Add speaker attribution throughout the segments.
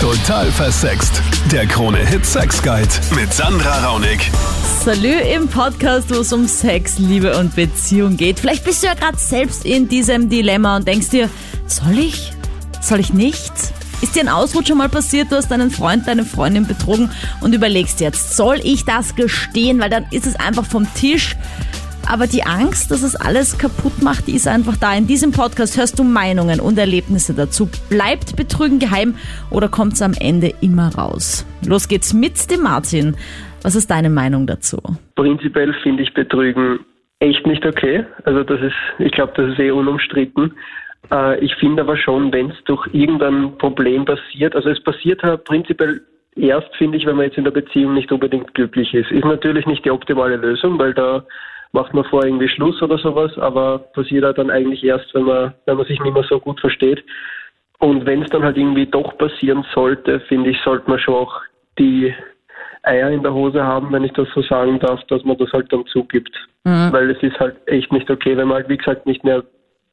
Speaker 1: Total versext. Der Krone-Hit Sex Guide mit Sandra Raunig.
Speaker 2: Salü im Podcast, wo es um Sex, Liebe und Beziehung geht. Vielleicht bist du ja gerade selbst in diesem Dilemma und denkst dir, soll ich? Soll ich nicht? Ist dir ein Ausrutscher mal passiert, du hast deinen Freund, deine Freundin betrogen und überlegst jetzt, soll ich das gestehen? Weil dann ist es einfach vom Tisch. Aber die Angst, dass es alles kaputt macht, die ist einfach da. In diesem Podcast hörst du Meinungen und Erlebnisse dazu. Bleibt Betrügen geheim oder kommt es am Ende immer raus? Los geht's mit dem Martin. Was ist deine Meinung dazu?
Speaker 3: Prinzipiell finde ich Betrügen echt nicht okay. Also das ist, ich glaube, das ist eh unumstritten. Äh, ich finde aber schon, wenn es durch irgendein Problem passiert, also es passiert halt prinzipiell erst, finde ich, wenn man jetzt in der Beziehung nicht unbedingt glücklich ist. Ist natürlich nicht die optimale Lösung, weil da macht man vor irgendwie Schluss oder sowas, aber passiert halt dann eigentlich erst, wenn man, wenn man sich nicht mehr so gut versteht. Und wenn es dann halt irgendwie doch passieren sollte, finde ich, sollte man schon auch die Eier in der Hose haben, wenn ich das so sagen darf, dass man das halt dann zugibt. Mhm. Weil es ist halt echt nicht okay, wenn man halt, wie gesagt, nicht mehr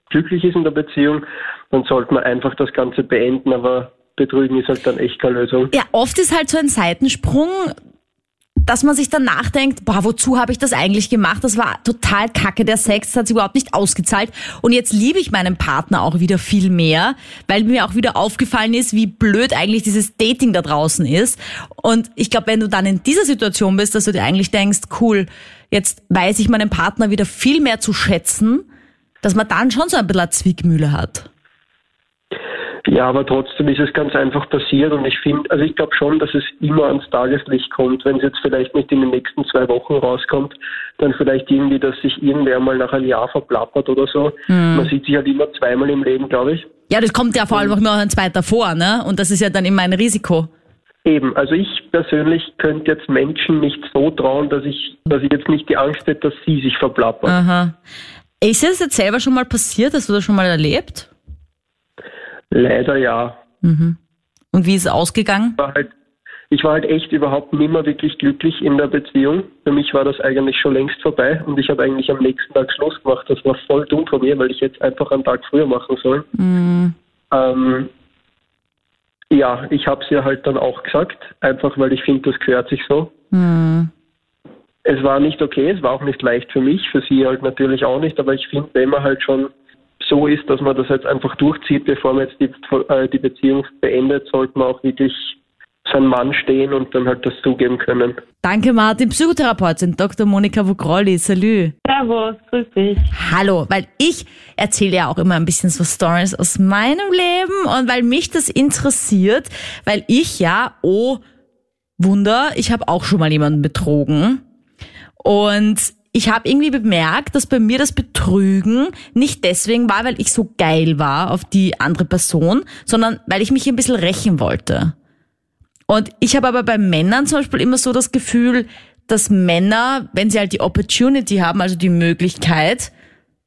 Speaker 3: glücklich ist in der Beziehung, dann sollte man einfach das Ganze beenden, aber Betrügen ist halt dann echt keine Lösung.
Speaker 2: Ja, oft ist halt so ein Seitensprung dass man sich dann nachdenkt, boah, wozu habe ich das eigentlich gemacht? Das war total kacke, der Sex, das hat sich überhaupt nicht ausgezahlt. Und jetzt liebe ich meinen Partner auch wieder viel mehr, weil mir auch wieder aufgefallen ist, wie blöd eigentlich dieses Dating da draußen ist. Und ich glaube, wenn du dann in dieser Situation bist, dass du dir eigentlich denkst, cool, jetzt weiß ich meinen Partner wieder viel mehr zu schätzen, dass man dann schon so ein bisschen eine Zwickmühle hat.
Speaker 3: Ja, aber trotzdem ist es ganz einfach passiert und ich finde, also ich glaube schon, dass es immer ans Tageslicht kommt. Wenn es jetzt vielleicht nicht in den nächsten zwei Wochen rauskommt, dann vielleicht irgendwie, dass sich irgendwer mal nach einem Jahr verplappert oder so. Mhm. Man sieht sich halt immer zweimal im Leben, glaube ich.
Speaker 2: Ja, das kommt ja vor allem auch immer ein zweiter vor, ne? Und das ist ja dann immer ein Risiko.
Speaker 3: Eben, also ich persönlich könnte jetzt Menschen nicht so trauen, dass ich, dass ich jetzt nicht die Angst hätte, dass sie sich verplappern.
Speaker 2: Aha. Ist es jetzt selber schon mal passiert? Hast du das schon mal erlebt?
Speaker 3: Leider ja.
Speaker 2: Mhm. Und wie ist es ausgegangen?
Speaker 3: War halt, ich war halt echt überhaupt nicht mehr wirklich glücklich in der Beziehung. Für mich war das eigentlich schon längst vorbei und ich habe eigentlich am nächsten Tag Schluss gemacht. Das war voll dumm von mir, weil ich jetzt einfach einen Tag früher machen soll. Mhm. Ähm, ja, ich habe es ihr halt dann auch gesagt, einfach weil ich finde, das gehört sich so. Mhm. Es war nicht okay, es war auch nicht leicht für mich, für sie halt natürlich auch nicht, aber ich finde, wenn man halt schon so ist, dass man das jetzt einfach durchzieht, bevor man jetzt die, äh, die Beziehung beendet, sollte man auch wirklich sein Mann stehen und dann halt das zugeben können.
Speaker 2: Danke Martin, Psychotherapeutin Dr. Monika Vugrolli, salü.
Speaker 4: Servus, grüß dich.
Speaker 2: Hallo, weil ich erzähle ja auch immer ein bisschen so Stories aus meinem Leben und weil mich das interessiert, weil ich ja, oh Wunder, ich habe auch schon mal jemanden betrogen und ich habe irgendwie bemerkt, dass bei mir das Betrügen nicht deswegen war, weil ich so geil war auf die andere Person, sondern weil ich mich ein bisschen rächen wollte. Und ich habe aber bei Männern zum Beispiel immer so das Gefühl, dass Männer, wenn sie halt die Opportunity haben, also die Möglichkeit,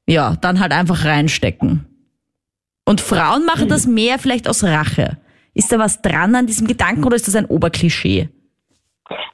Speaker 2: ja, dann halt einfach reinstecken. Und Frauen machen das mehr vielleicht aus Rache. Ist da was dran an diesem Gedanken oder ist das ein Oberklischee?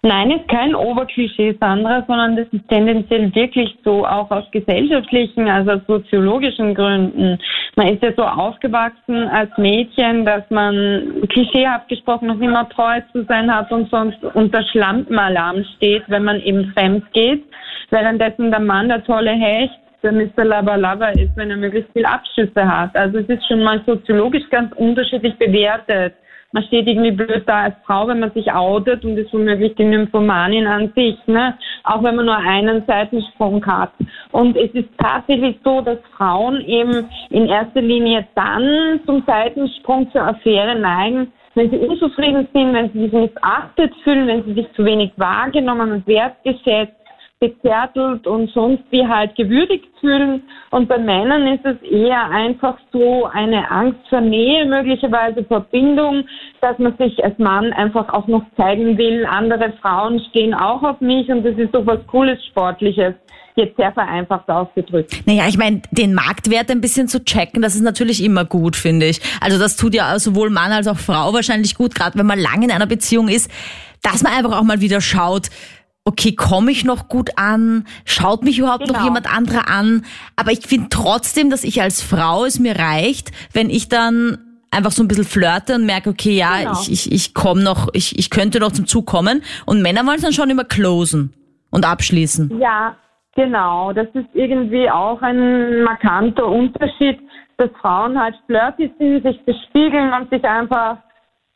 Speaker 4: Nein, ist kein Oberklischee, Sandra, sondern das ist tendenziell wirklich so, auch aus gesellschaftlichen, also aus soziologischen Gründen. Man ist ja so aufgewachsen als Mädchen, dass man klischeehaft gesprochen noch immer treu zu sein hat und sonst unter Schlampenalarm steht, wenn man eben fremd geht, währenddessen der Mann der tolle Hecht der Mr. Lava ist, wenn er möglichst viel Abschüsse hat. Also es ist schon mal soziologisch ganz unterschiedlich bewertet man steht irgendwie blöd da als Frau, wenn man sich outet und ist womöglich die Nymphomanin an sich, ne? auch wenn man nur einen Seitensprung hat. Und es ist tatsächlich so, dass Frauen eben in erster Linie dann zum Seitensprung zur Affäre neigen, wenn sie unzufrieden sind, wenn sie sich missachtet fühlen, wenn sie sich zu wenig wahrgenommen und wertgeschätzt gezärtelt und sonst wie halt gewürdigt fühlen. Und bei Männern ist es eher einfach so eine Angst vor Nähe, möglicherweise Verbindung, dass man sich als Mann einfach auch noch zeigen will. Andere Frauen stehen auch auf mich und das ist so was Cooles, Sportliches jetzt sehr vereinfacht ausgedrückt.
Speaker 2: Naja, ich meine, den Marktwert ein bisschen zu checken, das ist natürlich immer gut, finde ich. Also das tut ja sowohl Mann als auch Frau wahrscheinlich gut, gerade wenn man lange in einer Beziehung ist, dass man einfach auch mal wieder schaut, okay, komme ich noch gut an? Schaut mich überhaupt genau. noch jemand anderer an? Aber ich finde trotzdem, dass ich als Frau es mir reicht, wenn ich dann einfach so ein bisschen flirte und merke, okay, ja,
Speaker 4: Genau.
Speaker 2: ich, ich, ich komme noch, ich, ich könnte noch zum Zug kommen. Und Männer wollen es dann schon immer closen und abschließen.
Speaker 4: Ja, genau. Das ist irgendwie auch ein markanter Unterschied, dass Frauen halt flirty sind, sich bespiegeln und sich einfach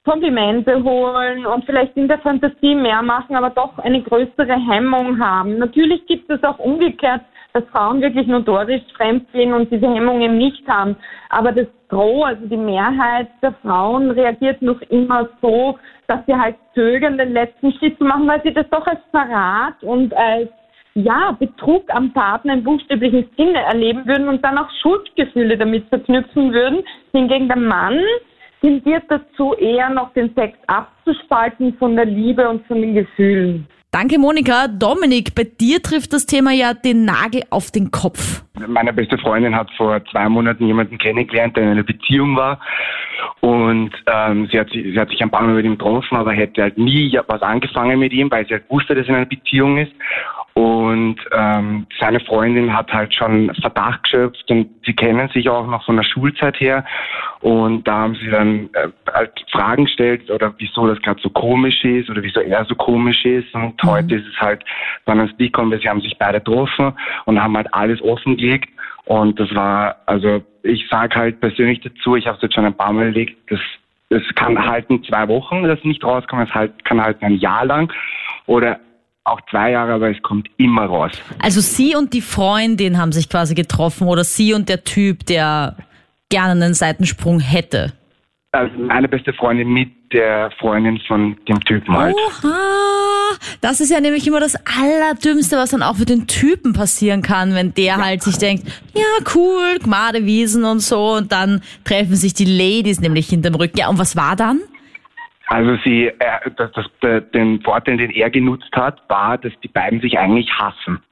Speaker 4: Komplimente holen und vielleicht in der Fantasie mehr machen, aber doch eine größere Hemmung haben. Natürlich gibt es auch umgekehrt, dass Frauen wirklich notorisch fremd gehen und diese Hemmung eben nicht haben. Aber das Gros, also die Mehrheit der Frauen reagiert noch immer so, dass sie halt zögern, den letzten Schritt zu machen, weil sie das doch als Verrat und als ja, Betrug am Partner im buchstäblichen Sinne erleben würden und dann auch Schuldgefühle damit verknüpfen würden. Hingegen der Mann tendiert dazu eher noch den Sex abzuspalten von der Liebe und von den Gefühlen.
Speaker 2: Danke, Monika. Dominik, bei dir trifft das Thema ja den Nagel auf den Kopf.
Speaker 5: Meine beste Freundin hat vor zwei Monaten jemanden kennengelernt, der in einer Beziehung war. Und ähm, sie, hat, sich- sie hat sich ein paar Mal mit ihm getroffen, aber hätte halt nie was angefangen mit ihm, weil sie halt wusste, dass er in einer Beziehung ist. Und ähm, seine Freundin hat halt schon Verdacht geschöpft und sie kennen sich auch noch von der Schulzeit her. Und da haben sie dann äh, halt Fragen gestellt oder wieso das gerade so komisch ist oder wieso er so komisch ist. Und heute ist es halt ans Licht gekommen, weil sie haben sich beide getroffen und haben halt alles offengelegt. Und das war, also ich sage halt persönlich dazu, ich habe es jetzt schon ein paar Mal erlegt, das, das kann halten zwei Wochen, das nicht rauskommt, es halt, kann halten ein Jahr lang oder auch zwei Jahre, aber es kommt immer raus.
Speaker 2: Also sie und die Freundin haben sich quasi getroffen oder sie und der Typ, der gerne einen Seitensprung hätte.
Speaker 5: Also meine beste Freundin mit der Freundin von dem Typen halt.
Speaker 2: Oha, das ist ja nämlich immer das Allerdümmste, was dann auch für den Typen passieren kann, wenn der halt sich denkt, ja cool, Gmadewiesen und so und dann treffen sich die Ladies nämlich hinterm Rücken. Ja, und was war dann?
Speaker 5: Also sie, äh, das, das, der, den Vorteil, den er genutzt hat, war, dass die beiden sich eigentlich hassen.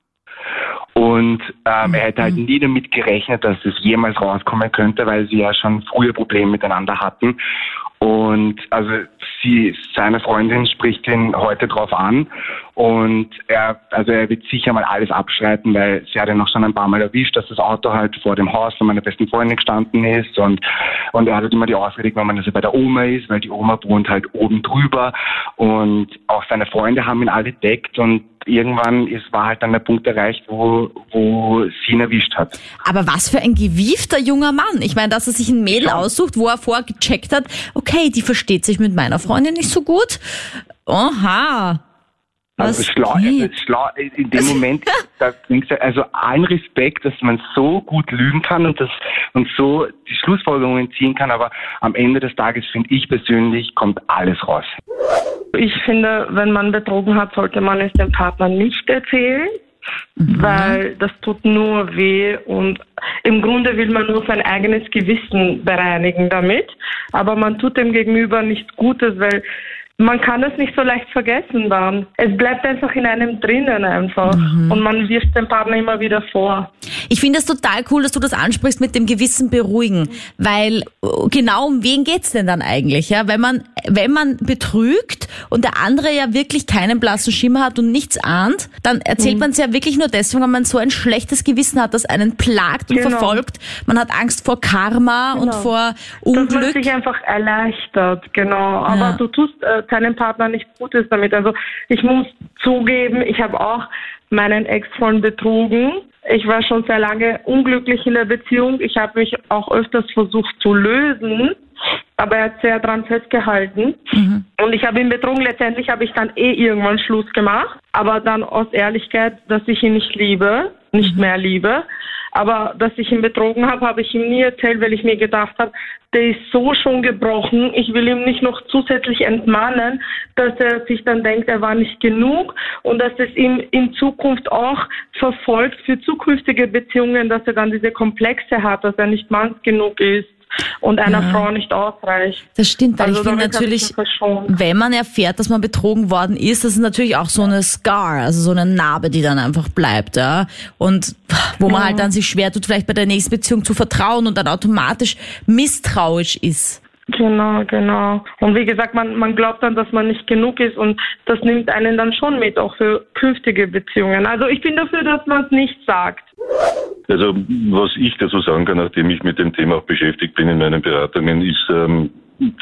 Speaker 5: Und ähm, er hätte halt nie damit gerechnet, dass es jemals rauskommen könnte, weil sie ja schon früher Probleme miteinander hatten. Und also sie, seine Freundin spricht ihn heute drauf an und er, also er wird sicher mal alles abschreiten, weil sie hat ihn noch schon ein paar Mal erwischt, dass das Auto halt vor dem Haus von meiner besten Freundin gestanden ist und und er hat halt immer die Ausrede genommen, dass er bei der Oma ist, weil die Oma wohnt halt oben drüber und auch seine Freunde haben ihn alle deckt und irgendwann ist, war halt dann der Punkt erreicht, wo, wo sie ihn erwischt hat.
Speaker 2: Aber was für ein gewiefter junger Mann. Ich meine, dass er sich ein Mädel aussucht, wo er vorher gecheckt hat, okay, die versteht sich mit meiner Freundin nicht so gut. Oha.
Speaker 5: Also
Speaker 2: Was
Speaker 5: schlau,
Speaker 2: geht?
Speaker 5: also schlau, in dem Moment, da denkst du, also allen Respekt, dass man so gut lügen kann und das und so die Schlussfolgerungen ziehen kann, aber am Ende des Tages finde ich persönlich kommt alles raus.
Speaker 6: Ich finde, wenn man betrogen hat, sollte man es dem Partner nicht erzählen, weil das tut nur weh und im Grunde will man nur sein eigenes Gewissen bereinigen damit, aber man tut dem Gegenüber nichts Gutes, weil man kann es nicht so leicht vergessen dann. Es bleibt einfach in einem drinnen einfach und man wirft dem Partner immer wieder vor.
Speaker 2: Ich finde es total cool, dass du das ansprichst mit dem Gewissen beruhigen, weil äh, genau um wen geht's denn dann eigentlich, ja? Wenn man wenn man betrügt und der andere ja wirklich keinen blassen Schimmer hat und nichts ahnt, dann erzählt man es ja wirklich nur deswegen, weil man so ein schlechtes Gewissen hat, das einen plagt und
Speaker 6: Genau.
Speaker 2: verfolgt. Man hat Angst vor Karma und vor
Speaker 6: Dass man
Speaker 2: Unglück.
Speaker 6: sich einfach erleichtert, genau. Aber
Speaker 2: Ja.
Speaker 6: du tust äh, deinem Partner nichts Gutes damit. Also ich muss zugeben, ich habe auch meinen Ex-Freund betrogen. Ich war schon sehr lange unglücklich in der Beziehung. Ich habe mich auch öfters versucht zu lösen, aber er hat sehr dran festgehalten. Und ich habe ihn betrogen. Letztendlich habe ich dann eh irgendwann Schluss gemacht, aber dann aus Ehrlichkeit, dass ich ihn nicht liebe, nicht mehr liebe. Aber dass ich ihn betrogen habe, habe ich ihm nie erzählt, weil ich mir gedacht habe, der ist so schon gebrochen. Ich will ihm nicht noch zusätzlich entmahnen, dass er sich dann denkt, er war nicht genug und dass es ihm in Zukunft auch verfolgt für zukünftige Beziehungen, dass er dann diese Komplexe hat, dass er nicht manns genug ist und einer
Speaker 2: Ja.
Speaker 6: Frau nicht ausreicht.
Speaker 2: Das stimmt, weil
Speaker 6: Also
Speaker 2: ich finde natürlich, wenn man erfährt, dass man betrogen worden ist, das ist natürlich auch so eine Scar, also so eine Narbe, die dann einfach bleibt, ja. Und wo man halt dann sich schwer tut, vielleicht bei der nächsten Beziehung zu vertrauen und dann automatisch misstrauisch ist.
Speaker 6: Genau, genau. Und wie gesagt, man, man glaubt dann, dass man nicht genug ist und das nimmt einen dann schon mit, auch für künftige Beziehungen. Also ich bin dafür, dass man es nicht sagt.
Speaker 7: Also was ich dazu sagen kann, nachdem ich mit dem Thema auch beschäftigt bin in meinen Beratungen, ist, ähm,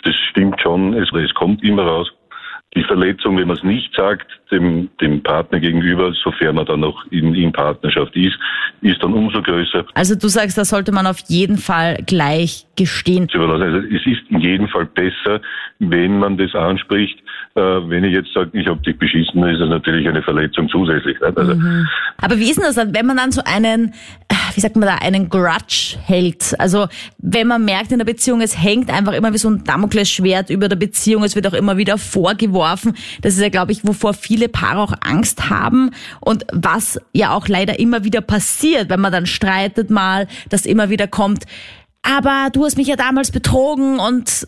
Speaker 7: das stimmt schon, es, es kommt immer raus. Die Verletzung, wenn man es nicht sagt, dem, dem Partner gegenüber, sofern man dann noch in, in Partnerschaft ist, ist dann umso größer.
Speaker 2: Also du sagst, da sollte man auf jeden Fall gleich gestehen.
Speaker 7: Also es ist in jedem Fall besser, wenn man das anspricht. Äh, wenn ich jetzt sage, ich habe dich beschissen, dann ist das natürlich eine Verletzung zusätzlich. Also,
Speaker 2: mhm. Aber wie ist denn das dann, wenn man dann so einen, wie sagt man da, einen Grudge hält? Also wenn man merkt in der Beziehung, es hängt einfach immer wie so ein Damoklesschwert über der Beziehung, es wird auch immer wieder vorgeworfen. Das ist ja, glaube ich, wovor viele Paare auch Angst haben und was ja auch leider immer wieder passiert, wenn man dann streitet mal, dass immer wieder kommt, aber du hast mich ja damals betrogen und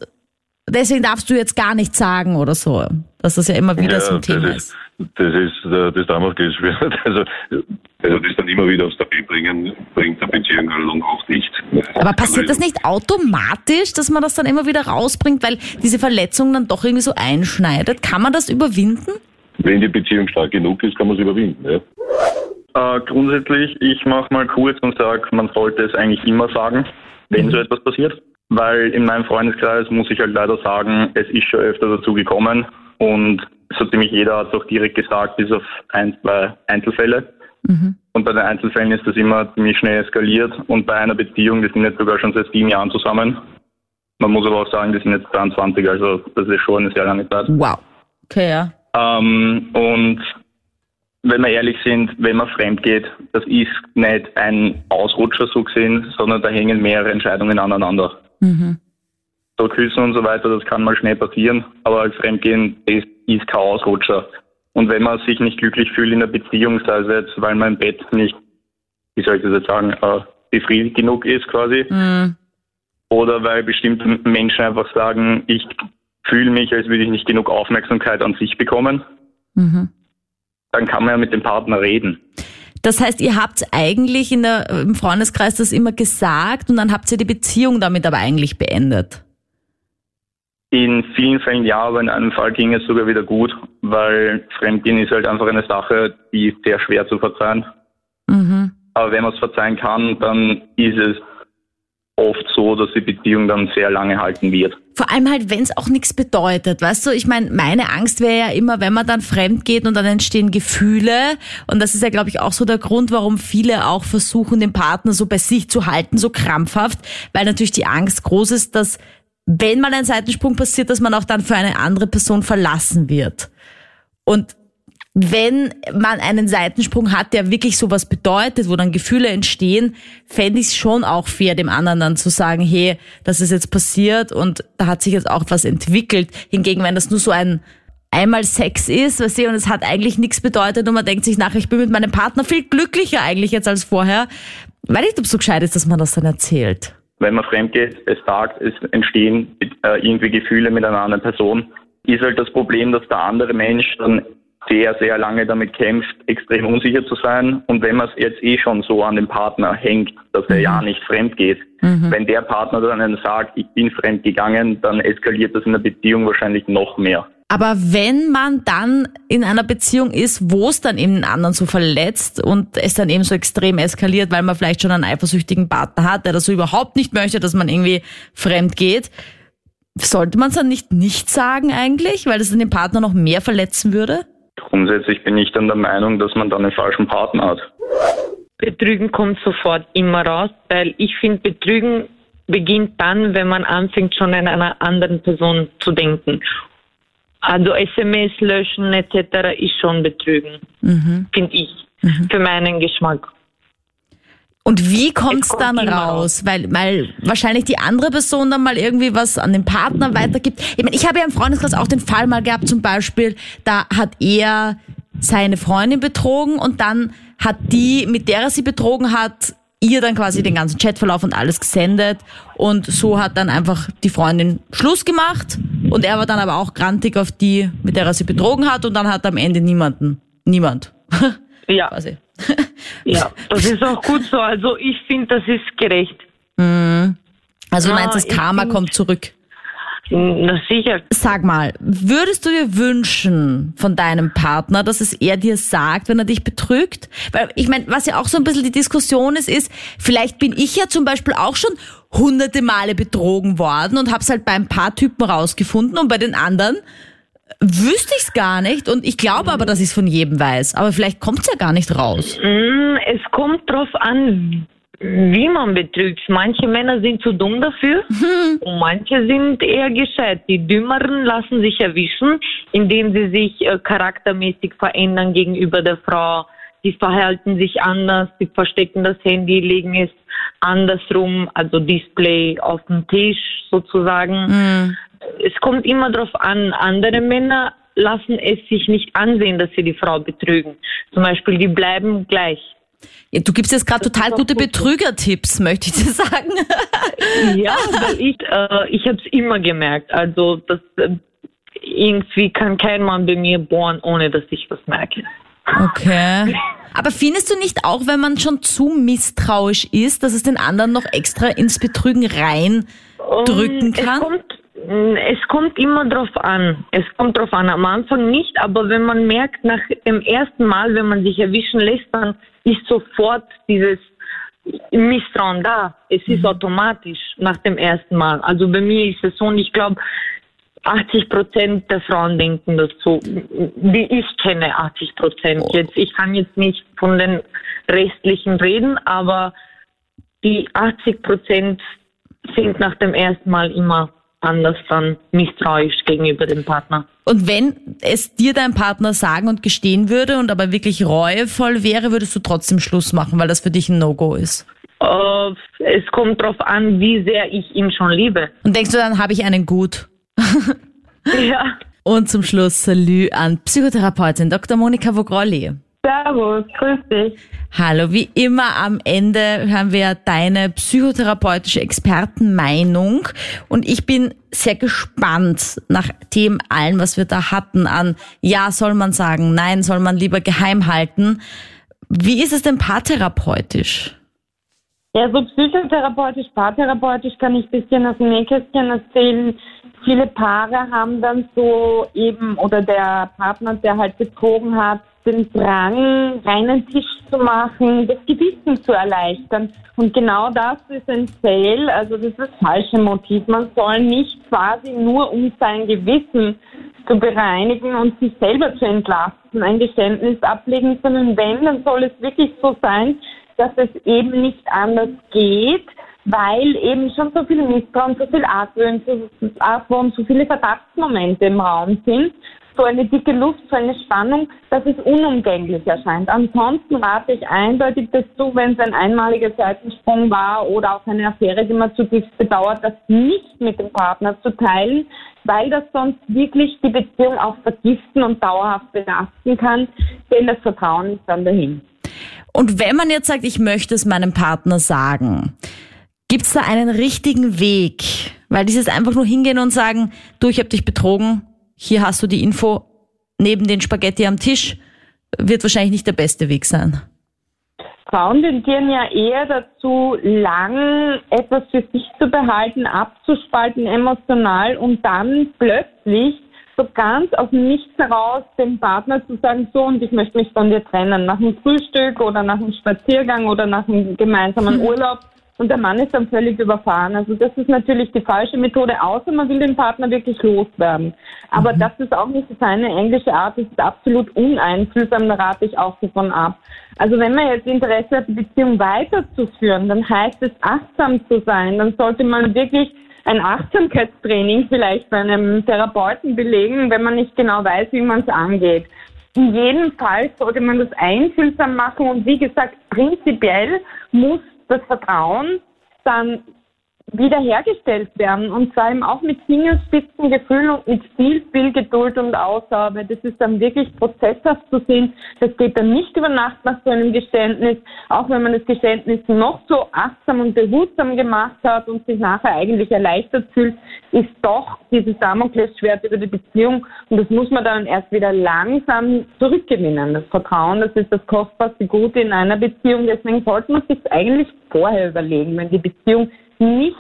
Speaker 2: deswegen darfst du jetzt gar nichts sagen oder so. Dass das ja immer wieder ja, so ein Thema ist.
Speaker 7: Das ist äh, das Damoklesschwert. Also, also das dann immer wieder aufs Tapet bringen, bringt der Beziehung lang auch nicht.
Speaker 2: Aber passiert das nicht automatisch, dass man das dann immer wieder rausbringt, weil diese Verletzung dann doch irgendwie so einschneidet? Kann man das überwinden?
Speaker 7: Wenn die Beziehung stark genug ist, kann man es überwinden. Ja.
Speaker 8: Äh, grundsätzlich, ich mache mal kurz und sage, man sollte es eigentlich immer sagen, wenn mhm. so etwas passiert. Weil in meinem Freundeskreis muss ich halt leider sagen, es ist schon öfter dazu gekommen und so ziemlich jeder hat es auch direkt gesagt, bis auf ein, zwei Einzelfälle. Mhm. Und bei den Einzelfällen ist das immer ziemlich schnell eskaliert. Und bei einer Beziehung, die sind jetzt sogar schon seit sieben Jahren zusammen. Man muss aber auch sagen, die sind jetzt 23, also das ist schon eine sehr lange Zeit.
Speaker 2: Wow. Okay, ja.
Speaker 8: Ähm, und wenn wir ehrlich sind, wenn man fremd geht, das ist nicht ein Ausrutscher so gesehen, sondern da hängen mehrere Entscheidungen aneinander. Mhm. So küssen und so weiter, das kann mal schnell passieren, aber als Fremdgehen ist, ist kein Ausrutscher. Und wenn man sich nicht glücklich fühlt in der Beziehung, sei es jetzt, weil mein Bett nicht, wie soll ich das jetzt sagen, äh, befriedigt genug ist quasi, mhm. oder weil bestimmte Menschen einfach sagen, ich fühle mich, als würde ich nicht genug Aufmerksamkeit an sich bekommen, mhm. dann kann man ja mit dem Partner reden.
Speaker 2: Das heißt, ihr habt eigentlich der, im Freundeskreis das immer gesagt und dann habt ihr die Beziehung damit aber eigentlich beendet.
Speaker 8: In vielen Fällen ja, aber in einem Fall ging es sogar wieder gut, weil Fremdgehen ist halt einfach eine Sache, die ist sehr schwer zu verzeihen. Mhm. Aber wenn man es verzeihen kann, dann ist es oft so, dass die Beziehung dann sehr lange halten wird.
Speaker 2: Vor allem halt, wenn es auch nichts bedeutet, weißt du? Ich meine, meine Angst wäre ja immer, wenn man dann fremd geht und dann entstehen Gefühle. Und das ist ja, glaube ich, auch so der Grund, warum viele auch versuchen, den Partner so bei sich zu halten, so krampfhaft, weil natürlich die Angst groß ist, dass wenn mal ein Seitensprung passiert, dass man auch dann für eine andere Person verlassen wird. Und wenn man einen Seitensprung hat, der wirklich sowas bedeutet, wo dann Gefühle entstehen, fände ich es schon auch fair, dem anderen dann zu sagen, hey, das ist jetzt passiert und da hat sich jetzt auch was entwickelt. Hingegen, wenn das nur so ein einmal Sex ist, weißt du, und es hat eigentlich nichts bedeutet und man denkt sich nachher, ich bin mit meinem Partner viel glücklicher eigentlich jetzt als vorher. Weiß nicht, ob es so gescheit ist, dass man das dann erzählt.
Speaker 8: Wenn man fremd geht, es sagt, es entstehen äh, irgendwie Gefühle mit einer anderen Person, ist halt das Problem, dass der andere Mensch dann sehr, sehr lange damit kämpft, extrem unsicher zu sein. Und wenn man es jetzt eh schon so an den Partner hängt, dass er mhm. ja nicht fremd geht, mhm. wenn der Partner dann sagt, ich bin fremd gegangen, dann eskaliert das in der Beziehung wahrscheinlich noch mehr.
Speaker 2: Aber wenn man dann in einer Beziehung ist, wo es dann eben den anderen so verletzt und es dann eben so extrem eskaliert, weil man vielleicht schon einen eifersüchtigen Partner hat, der das so überhaupt nicht möchte, dass man irgendwie fremd geht, sollte man es dann nicht nicht sagen eigentlich, weil das dann den Partner noch mehr verletzen würde?
Speaker 8: Grundsätzlich bin ich dann der Meinung, dass man dann einen falschen Partner hat.
Speaker 4: Betrügen kommt sofort immer raus, weil ich finde, Betrügen beginnt dann, wenn man anfängt, schon an einer anderen Person zu denken. Also SMS löschen etc. ist schon Betrügen, mhm. finde ich, mhm. für meinen Geschmack.
Speaker 2: Und wie kommt's kommt dann raus? Weil, weil wahrscheinlich die andere Person dann mal irgendwie was an den Partner weitergibt. Ich meine, ich habe ja im Freundeskreis auch den Fall mal gehabt, zum Beispiel, da hat er seine Freundin betrogen und dann hat die, mit der er sie betrogen hat, ihr dann quasi den ganzen Chatverlauf und alles gesendet und so hat dann einfach die Freundin Schluss gemacht und er war dann aber auch grantig auf die, mit der er sie betrogen hat und dann hat am Ende niemanden, niemand.
Speaker 4: Ja. quasi. ja, das ist auch gut so. Also ich finde, das ist gerecht.
Speaker 2: Mhm. Also du meinst, das Karma find, kommt zurück?
Speaker 9: Na sicher.
Speaker 2: Sag mal, würdest du dir wünschen von deinem Partner, dass es er dir sagt, wenn er dich betrügt? Weil ich meine, was ja auch so ein bisschen die Diskussion ist, ist, vielleicht bin ich ja zum Beispiel auch schon hunderte Male betrogen worden und hab's halt bei ein paar Typen rausgefunden und bei den anderen wüsste ich's gar nicht und ich glaube aber, dass ich es von jedem weiß. Aber vielleicht kommt's ja gar nicht raus.
Speaker 9: Mm, Es kommt drauf an, wie man betrügt. Manche Männer sind zu dumm dafür und manche sind eher gescheit. Die Dümmeren lassen sich erwischen, indem sie sich äh, charaktermäßig verändern gegenüber der Frau. Die verhalten sich anders, die verstecken das Handy, legen es andersrum, also Display auf den Tisch sozusagen. Es kommt immer darauf an. Andere Männer lassen es sich nicht ansehen, dass sie die Frau betrügen. Zum Beispiel, die bleiben gleich.
Speaker 2: Ja, du gibst jetzt gerade total gute. Betrügertipps, möchte ich dir sagen.
Speaker 9: Ja, weil ich, äh, ich habe es immer gemerkt. Also das äh, irgendwie kann kein Mann bei mir bohren, ohne dass ich was merke.
Speaker 2: Okay. Aber findest du nicht auch, wenn man schon zu misstrauisch ist, dass es den anderen noch extra ins Betrügen rein drücken
Speaker 9: Ähm,
Speaker 2: kann?
Speaker 9: Es kommt, mh, es kommt immer drauf an. Es kommt drauf an. Am Anfang nicht, aber wenn man merkt, nach dem ersten Mal, wenn man sich erwischen lässt, dann ist sofort dieses Misstrauen da. Es ist
Speaker 2: Mhm.
Speaker 9: automatisch nach dem ersten Mal. Also bei mir ist es so und ich glaube, 80 Prozent der Frauen denken das so. Die ich kenne, 80 Prozent. Jetzt, ich kann jetzt nicht von den restlichen reden, aber die 80 Prozent sind nach dem ersten Mal immer anders dann misstrauisch gegenüber dem Partner.
Speaker 2: Und wenn es dir dein Partner sagen und gestehen würde und aber wirklich reuevoll wäre, würdest du trotzdem Schluss machen, weil das für dich ein No-Go ist.
Speaker 9: Äh, es kommt darauf an, wie sehr ich ihn schon liebe.
Speaker 2: Und denkst du, dann habe ich einen gut.
Speaker 9: Ja.
Speaker 2: Und zum Schluss Salü an Psychotherapeutin Dr. Monika Vogrolli.
Speaker 4: Servus, grüß dich.
Speaker 2: Hallo, wie immer am Ende hören wir deine psychotherapeutische Expertenmeinung und ich bin sehr gespannt nach dem allen, was wir da hatten an ja, soll man sagen, nein, soll man lieber geheim halten. Wie ist es denn paartherapeutisch?
Speaker 4: Ja, so psychotherapeutisch, paartherapeutisch kann ich ein bisschen aus dem Nähkästchen erzählen. Viele Paare haben dann so eben, oder der Partner, der halt betrogen hat, den Drang, reinen Tisch zu machen, das Gewissen zu erleichtern. Und genau das ist ein Fail, also das ist das falsche Motiv. Man soll nicht quasi nur um sein Gewissen zu bereinigen und sich selber zu entlasten, ein Geständnis ablegen, sondern wenn, dann soll es wirklich so sein, dass es eben nicht anders geht, weil eben schon so viel Misstrauen, so viel Argwohn, so, so viele Verdachtsmomente im Raum sind, so eine dicke Luft, so eine Spannung, dass es unumgänglich erscheint. Ansonsten rate ich eindeutig dazu, wenn es ein einmaliger Seitensprung war oder auch eine Affäre, die man zutiefst bedauert, das nicht mit dem Partner zu teilen, weil das sonst wirklich die Beziehung auch vergiften und dauerhaft belasten kann, denn das Vertrauen ist dann dahin.
Speaker 2: Und wenn man jetzt sagt, ich möchte es meinem Partner sagen, gibt's da einen richtigen Weg? Weil dieses einfach nur hingehen und sagen, du, ich habe dich betrogen, hier hast du die Info, neben den Spaghetti am Tisch, wird wahrscheinlich nicht der beste Weg sein.
Speaker 4: Frauen tendieren ja eher dazu, lang etwas für sich zu behalten, abzuspalten emotional und dann plötzlich so ganz aus dem Nichts heraus dem Partner zu sagen, so und ich möchte mich von dir trennen, nach einem Frühstück oder nach einem Spaziergang oder nach einem gemeinsamen Urlaub. Und der Mann ist dann völlig überfahren. Also das ist natürlich die falsche Methode, außer man will den Partner wirklich loswerden. Aber das ist auch nicht seine englische Art, das ist absolut uneinfühlsam, da rate ich auch davon ab. Also wenn man jetzt Interesse hat, die Beziehung weiterzuführen, dann heißt es achtsam zu sein. Dann sollte man wirklich ein Achtsamkeitstraining vielleicht bei einem Therapeuten belegen, wenn man nicht genau weiß, wie man es angeht. In jedem Fall sollte man das einfühlsam machen und wie gesagt, prinzipiell muss das Vertrauen dann wiederhergestellt werden und zwar eben auch mit Fingerspitzengefühl und mit viel, viel Geduld und Ausgabe. Das ist dann wirklich prozesshaft zu sehen. Das geht dann nicht über Nacht nach so einem Geständnis, auch wenn man das Geständnis noch so achtsam und behutsam gemacht hat und sich nachher eigentlich erleichtert fühlt, ist doch dieses Damoklesschwert über die Beziehung und das muss man dann erst wieder langsam zurückgewinnen. Das Vertrauen, das ist das kostbarste Gute in einer Beziehung. Deswegen sollte man sich eigentlich vorher überlegen, wenn die Beziehung nicht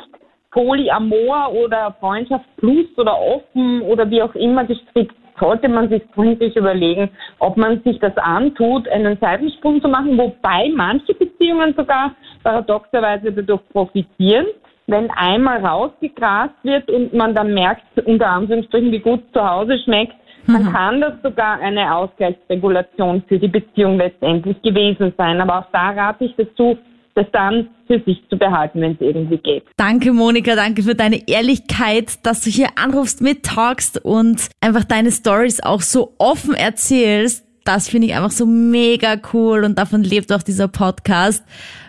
Speaker 4: Polyamor oder Freundschaft plus oder offen oder wie auch immer gestrickt, sollte man sich gründlich überlegen, ob man sich das antut, einen Seitensprung zu machen, wobei manche Beziehungen sogar paradoxerweise dadurch profitieren, wenn einmal rausgegrast wird und man dann merkt, unter Anführungsstrichen, wie gut zu Hause schmeckt, dann mhm. kann das sogar eine Ausgleichsregulation für die Beziehung letztendlich gewesen sein. Aber auch da rate ich dazu, das dann für sich zu behalten, wenn es irgendwie geht.
Speaker 2: Danke, Monika, danke für deine Ehrlichkeit, dass du hier anrufst, mittalkst und einfach deine Stories auch so offen erzählst. Das finde ich einfach so mega cool und davon lebt auch dieser Podcast.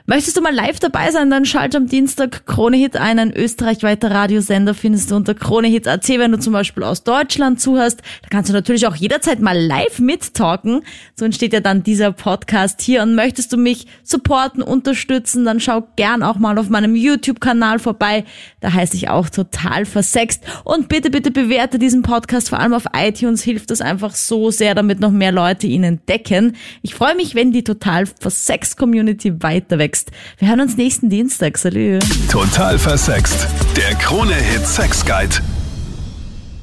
Speaker 2: Möchtest du mal live dabei sein, dann schalt am Dienstag Kronehit ein. Ein österreichweiter Radiosender findest du unter Kronehit.at, wenn du zum Beispiel aus Deutschland zuhörst. Da kannst du natürlich auch jederzeit mal live mittalken. So entsteht ja dann dieser Podcast hier. Und möchtest du mich supporten, unterstützen, dann schau gern auch mal auf meinem YouTube-Kanal vorbei. Da heiße ich auch total versext. Und bitte, bitte bewerte diesen Podcast, vor allem auf iTunes hilft das einfach so sehr, damit noch mehr Leute ihn entdecken. Ich freue mich, wenn die total versext Community weiter wächst versext. Wir hören uns nächsten Dienstag. Salü.
Speaker 1: Total versext. Der Krone-Hit Sex Guide.